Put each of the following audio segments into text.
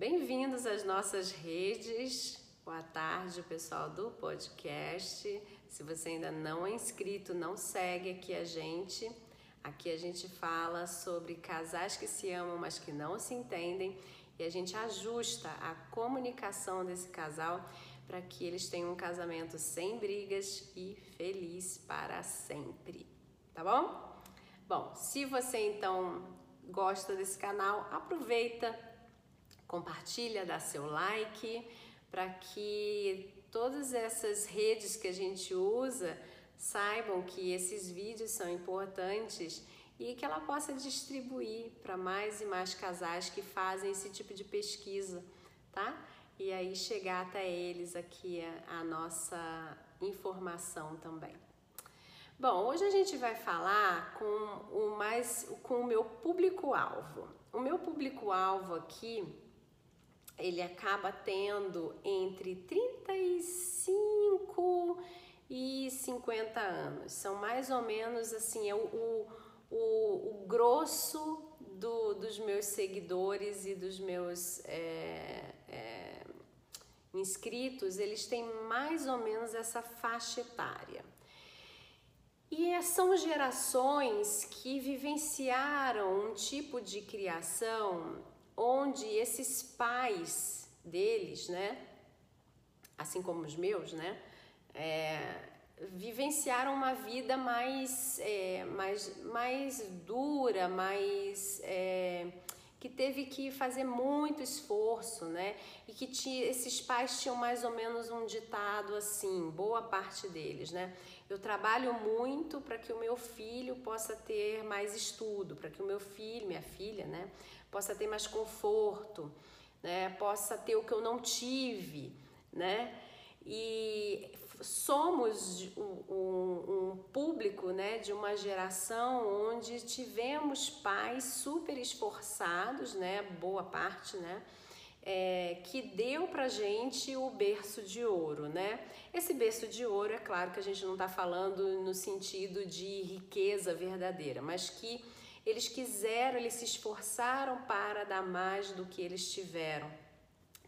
Bem-vindos às nossas redes. Boa tarde, pessoal do podcast. Se você ainda não é inscrito, não segue aqui a gente. Aqui a gente fala sobre casais que se amam, mas que não se entendem, e a gente ajusta a comunicação desse casal para que eles tenham um casamento sem brigas e feliz para sempre. Tá bom? Bom, se você então gosta desse canal, aproveita, compartilha, dá seu like para que todas essas redes que a gente usa saibam que esses vídeos são importantes e que ela possa distribuir para mais e mais casais que fazem esse tipo de pesquisa, tá? E aí chegar até eles aqui a, a nossa informação também. Bom, hoje a gente vai falar com o mais com o meu público-alvo. O meu público-alvo aqui, ele acaba tendo entre 35 e 50 anos. São mais ou menos assim, é o, o, o, grosso do, dos meus seguidores e dos meus é, é, inscritos, eles têm mais ou menos essa faixa etária. E são gerações que vivenciaram um tipo de criação onde esses pais deles, né, assim como os meus, né, é, vivenciaram uma vida mais, é, mais, mais dura, mais é, que teve que fazer muito esforço, né? E que tinha, esses pais tinham mais ou menos um ditado assim, boa parte deles, né? Eu trabalho muito para que o meu filho possa ter mais estudo, para que o meu filho, minha filha, né, possa ter mais conforto, né, possa ter o que eu não tive, né? E somos um, um, público né, de uma geração onde tivemos pais super esforçados, né, boa parte, né, é, que deu pra gente o berço de ouro, né? Esse berço de ouro, é claro que a gente não está falando no sentido de riqueza verdadeira, mas que eles quiseram, eles se esforçaram para dar mais do que eles tiveram,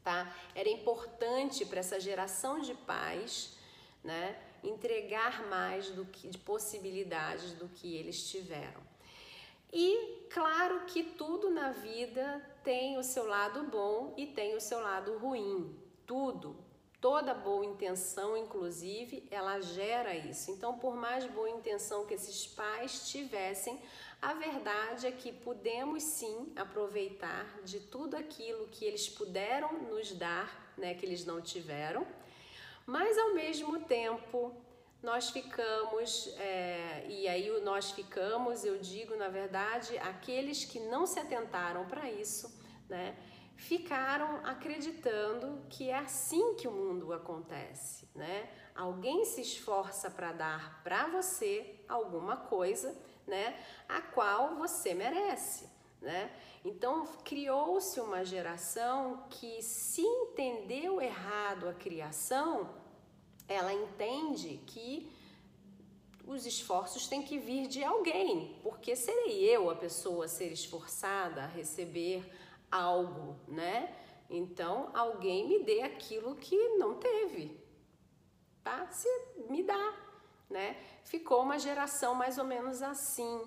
tá? Era importante para essa geração de pais, né, entregar mais do que de possibilidades do que eles tiveram. E claro que tudo na vida tem o seu lado bom e tem o seu lado ruim. Tudo, toda boa intenção, inclusive, ela gera isso. Então, por mais boa intenção que esses pais tivessem, a verdade é que podemos sim aproveitar de tudo aquilo que eles puderam nos dar, né, que eles não tiveram, mas ao mesmo tempo nós ficamos, é, e aí nós ficamos, eu digo na verdade, aqueles que não se atentaram para isso, né, ficaram acreditando que é assim que o mundo acontece, né? Alguém se esforça para dar para você alguma coisa né, a qual você merece, né? Então criou-se uma geração que se entendeu errado a criação, ela entende que os esforços têm que vir de alguém, porque serei eu a pessoa a ser esforçada a receber algo, né? Então, alguém me dê aquilo que não teve, tá? Se me dá, né? Ficou uma geração mais ou menos assim.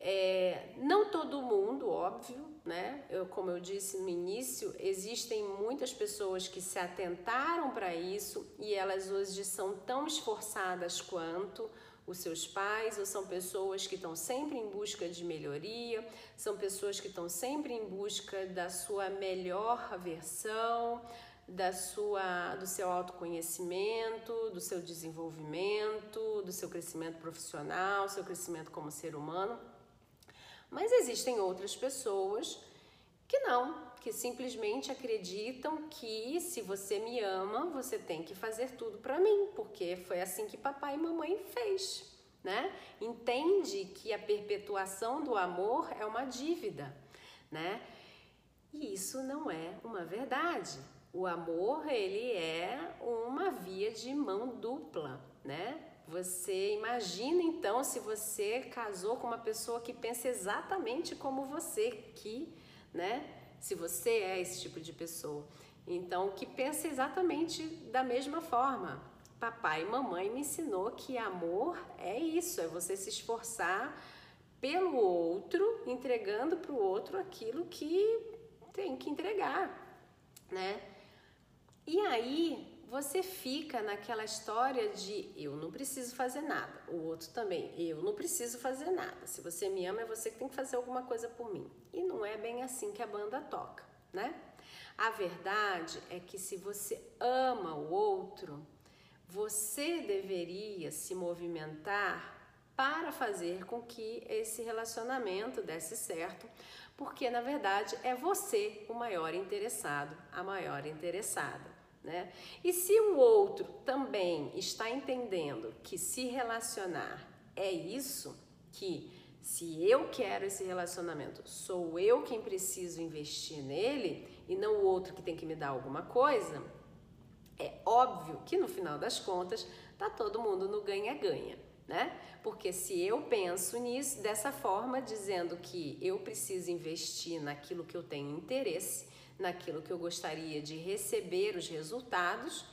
É, não todo mundo, óbvio, né? Eu, como eu disse no início, existem muitas pessoas que se atentaram para isso e elas hoje são tão esforçadas quanto os seus pais, ou são pessoas que estão sempre em busca de melhoria, são pessoas que estão sempre em busca da sua melhor versão, da sua, do seu autoconhecimento, do seu desenvolvimento, do seu crescimento profissional, seu crescimento como ser humano. Mas existem outras pessoas que não, que simplesmente acreditam que se você me ama, você tem que fazer tudo para mim, porque foi assim que papai e mamãe fez, né? Entende que a perpetuação do amor é uma dívida, né? E isso não é uma verdade. O amor, ele é uma via de mão dupla, né? Você imagina então se você casou com uma pessoa que pensa exatamente como você, que, né, Se você é esse tipo de pessoa. Então, que pensa exatamente da mesma forma. Papai e mamãe me ensinou que amor é isso, é você se esforçar pelo outro, entregando para o outro aquilo que tem que entregar, né? E aí você fica naquela história de eu não preciso fazer nada, o outro também, eu não preciso fazer nada. Se você me ama, é você que tem que fazer alguma coisa por mim. E não é bem assim que a banda toca, né? A verdade é que se você ama o outro, você deveria se movimentar para fazer com que esse relacionamento desse certo, porque na verdade é você o maior interessado, a maior interessada. Né? E se o outro também está entendendo que se relacionar é isso, que se eu quero esse relacionamento, sou eu quem preciso investir nele e não o outro que tem que me dar alguma coisa, é óbvio que no final das contas tá todo mundo no ganha-ganha, né? Porque se eu penso nisso dessa forma, dizendo que eu preciso investir naquilo que eu tenho interesse, naquilo que eu gostaria de receber os resultados,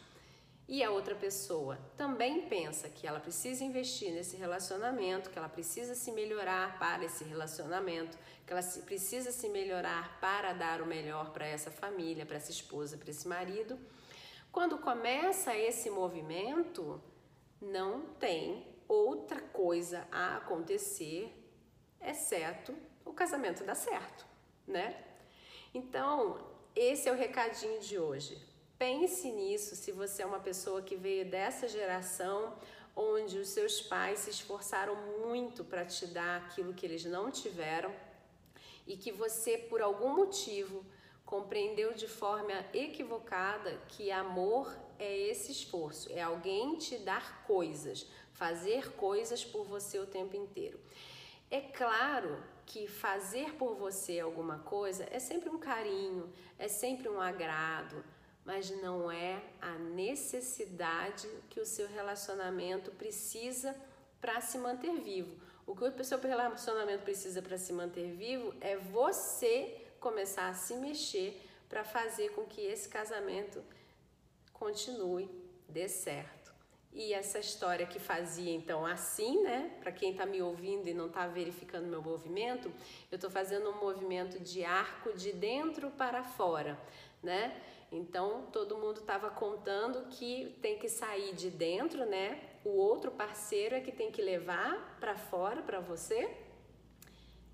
e a outra pessoa também pensa que ela precisa investir nesse relacionamento, que ela precisa se melhorar para esse relacionamento, que ela precisa se melhorar para dar o melhor para essa família, para essa esposa, para esse marido. Quando começa esse movimento, não tem outra coisa a acontecer exceto o casamento dar certo, né? Então, esse é o recadinho de hoje. Pense nisso se você é uma pessoa que veio dessa geração onde os seus pais se esforçaram muito para te dar aquilo que eles não tiveram e que você, por algum motivo, compreendeu de forma equivocada que amor é esse esforço, é alguém te dar coisas, fazer coisas por você o tempo inteiro. É claro que fazer por você alguma coisa é sempre um carinho, é sempre um agrado, mas não é a necessidade que o seu relacionamento precisa para se manter vivo. O que o seu relacionamento precisa para se manter vivo é você começar a se mexer para fazer com que esse casamento continue, dê certo. E essa história que fazia então assim, né? Para quem está me ouvindo e não está verificando meu movimento, eu estou fazendo um movimento de arco de dentro para fora, né? Então todo mundo estava contando que tem que sair de dentro, né? O outro parceiro é que tem que levar para fora para você.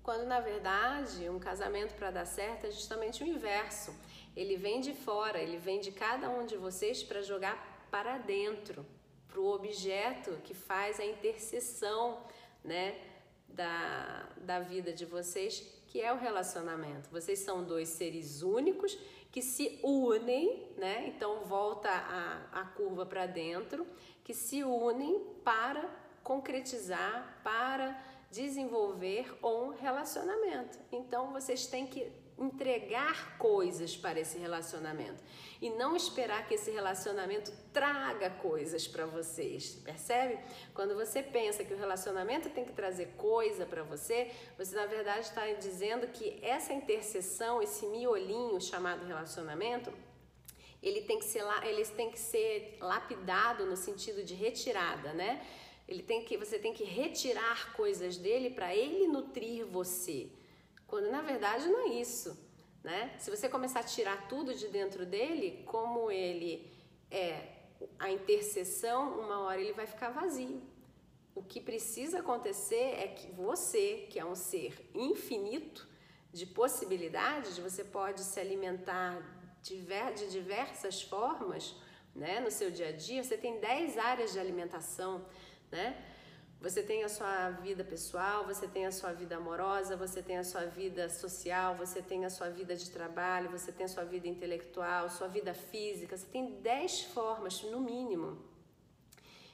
Quando na verdade um casamento para dar certo é justamente o inverso. Ele vem de fora, ele vem de cada um de vocês para jogar para dentro, para o objeto que faz a interseção, né, da, da vida de vocês, que é o relacionamento. Vocês são dois seres únicos que se unem, né? Então volta a, a curva para dentro, que se unem para concretizar, para desenvolver um relacionamento. Então vocês têm que entregar coisas para esse relacionamento e não esperar que esse relacionamento traga coisas para vocês, percebe? Quando você pensa que o relacionamento tem que trazer coisa para você, você na verdade está dizendo que essa interseção, esse miolinho chamado relacionamento, ele tem que ser ele tem que ser lapidado no sentido de retirada, né? Ele tem que você tem que retirar coisas dele para ele nutrir você. Quando na verdade não é isso né? Se você começar a tirar tudo de dentro dele, como ele é a intercessão, uma hora ele vai ficar vazio. O que precisa acontecer é que você, que é um ser infinito de possibilidades, você pode se alimentar de diversas formas, né? No seu dia a dia, você tem 10 áreas de alimentação, né? Você tem a sua vida pessoal, você tem a sua vida amorosa, você tem a sua vida social, você tem a sua vida de trabalho, você tem a sua vida intelectual, sua vida física. Você tem dez formas, no mínimo,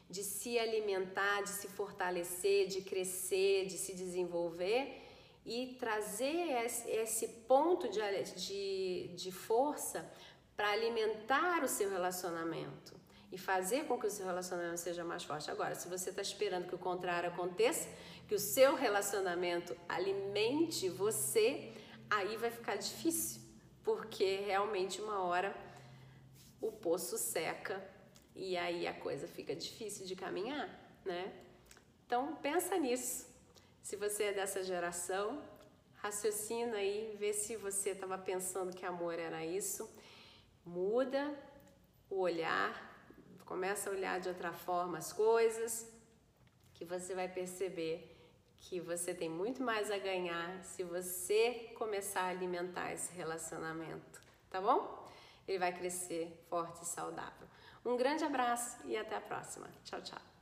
de se alimentar, de se fortalecer, de crescer, de se desenvolver e trazer esse ponto de, de, de força para alimentar o seu relacionamento e fazer com que o seu relacionamento seja mais forte. Agora, se você está esperando que o contrário aconteça, que o seu relacionamento alimente você, aí vai ficar difícil, porque realmente uma hora o poço seca e aí a coisa fica difícil de caminhar, né? Então pensa nisso. Se você é dessa geração, raciocina aí, vê se você estava pensando que amor era isso. Muda o olhar, começa a olhar de outra forma as coisas, que você vai perceber que você tem muito mais a ganhar se você começar a alimentar esse relacionamento, tá bom? Ele vai crescer forte e saudável. Um grande abraço e até a próxima. Tchau, tchau.